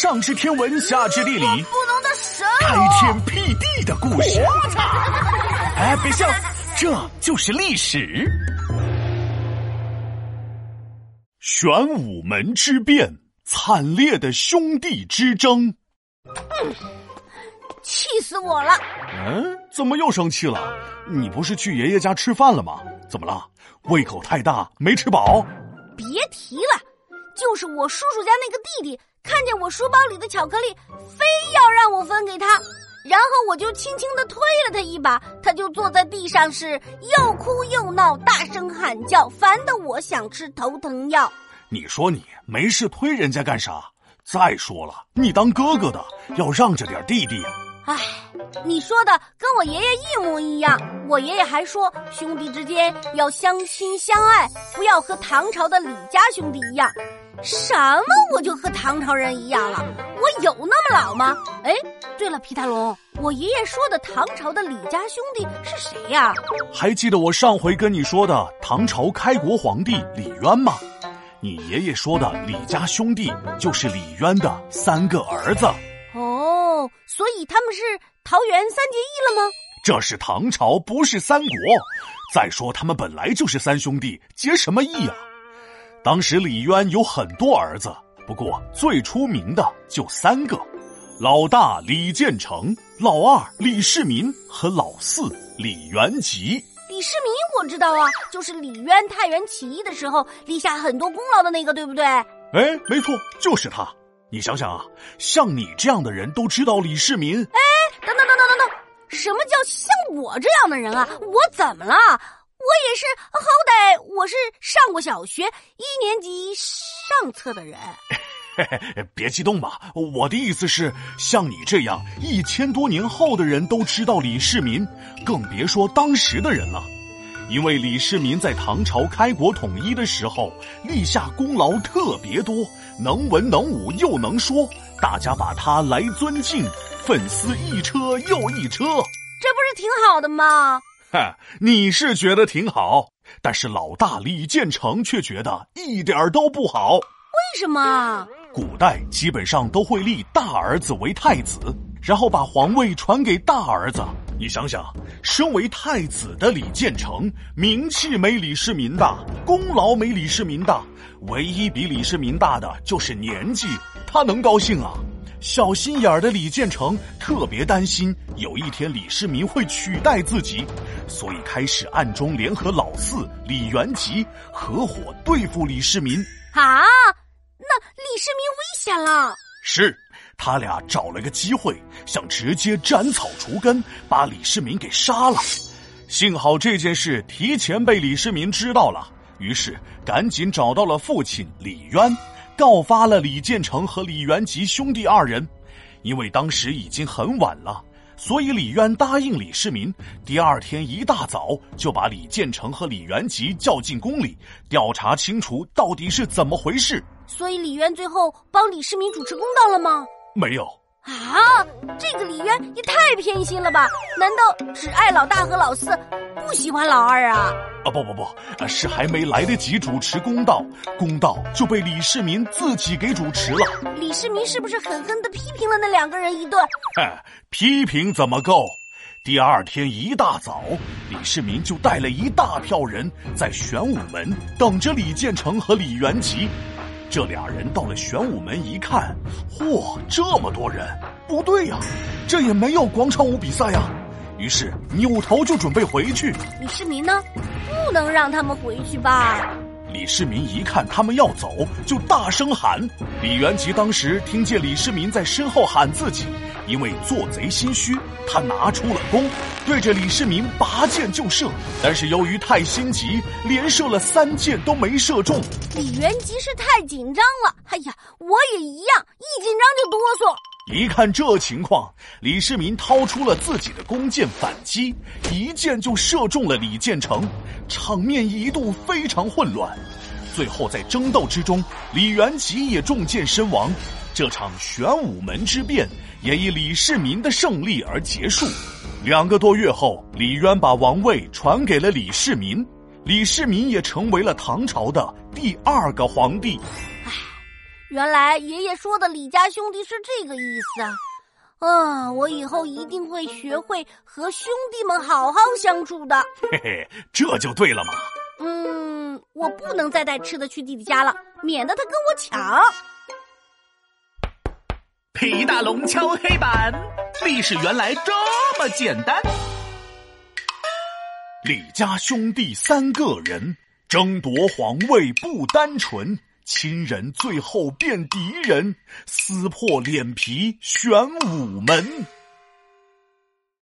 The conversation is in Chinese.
上知天文，下知地理，不能的神开天辟地的故事。哎，别笑，这就是历史。玄武门之变，惨烈的兄弟之争。嗯，气死我了！嗯，怎么又生气了？你不是去爷爷家吃饭了吗？怎么了？胃口太大，没吃饱？别提了，就是我叔叔家那个弟弟，看见我书包里的巧克力，非要让我分给他，然后我就轻轻的推了他一把，他就坐在地上，是又哭又闹，大声喊叫，烦得我想吃头疼药。你说你没事推人家干啥？再说了，你当哥哥的要让着点弟弟呀。唉，你说的跟我爷爷一模一样。我爷爷还说，兄弟之间要相亲相爱，不要和唐朝的李家兄弟一样。什么？我就和唐朝人一样了？我有那么老吗？哎，对了，皮大龙，我爷爷说的唐朝的李家兄弟是谁呀？还记得我上回跟你说的唐朝开国皇帝李渊吗？你爷爷说的李家兄弟就是李渊的三个儿子。哦，所以他们是桃园三结义了吗？这是唐朝，不是三国。再说他们本来就是三兄弟，结什么义啊？当时李渊有很多儿子，不过最出名的就三个：老大李建成，老二李世民和老四李元吉。李世民我知道啊，就是李渊太原起义的时候立下很多功劳的那个，对不对？哎，没错，就是他。你想想啊，像你这样的人都知道李世民？哎，等等等等等等，什么叫像我这样的人啊？我怎么了？我也是，好歹我是上过小学一年级上册的人。别激动嘛，我的意思是，像你这样一千多年后的人都知道李世民，更别说当时的人了。因为李世民在唐朝开国统一的时候立下功劳特别多，能文能武又能说，大家把他来尊敬，粉丝一车又一车，这不是挺好的吗？哈，你是觉得挺好，但是老大李建成却觉得一点都不好。为什么？古代基本上都会立大儿子为太子，然后把皇位传给大儿子。你想想，身为太子的李建成，名气没李世民大，功劳没李世民大，唯一比李世民大的就是年纪，他能高兴啊？小心眼儿的李建成特别担心有一天李世民会取代自己，所以开始暗中联合老四李元吉合伙对付李世民。啊，那李世民危险了。是。他俩找了个机会，想直接斩草除根，把李世民给杀了。幸好这件事提前被李世民知道了，于是赶紧找到了父亲李渊，告发了李建成和李元吉兄弟二人。因为当时已经很晚了，所以李渊答应李世民，第二天一大早就把李建成和李元吉叫进宫里，调查清楚到底是怎么回事。所以李渊最后帮李世民主持公道了吗？没有啊，这个李渊也太偏心了吧？难道只爱老大和老四，不喜欢老二啊？啊不不不，是还没来得及主持公道，公道就被李世民自己给主持了。李世民是不是狠狠的批评了那两个人一顿？嗨，批评怎么够？第二天一大早，李世民就带了一大票人在玄武门等着李建成和李元吉。这俩人到了玄武门一看，嚯，这么多人，不对呀，这也没有广场舞比赛呀。于是扭头就准备回去。李世民呢？不能让他们回去吧？李世民一看他们要走，就大声喊。李元吉当时听见李世民在身后喊自己，因为做贼心虚，他拿出了弓，对着李世民拔箭就射。但是由于太心急，连射了三箭都没射中。李元吉是太紧张了。哎呀，我也一样，一紧张就哆嗦。一看这情况，李世民掏出了自己的弓箭反击，一箭就射中了李建成，场面一度非常混乱。最后在争斗之中，李元吉也中箭身亡。这场玄武门之变也以李世民的胜利而结束。两个多月后，李渊把王位传给了李世民，李世民也成为了唐朝的第二个皇帝。唉原来爷爷说的李家兄弟是这个意思啊！啊，我以后一定会学会和兄弟们好好相处的。嘿嘿，这就对了嘛。嗯，我不能再带吃的去弟弟家了，免得他跟我抢。皮大龙敲黑板，历史原来这么简单。李家兄弟三个人争夺皇位不单纯。亲人最后变敌人，撕破脸皮玄武门。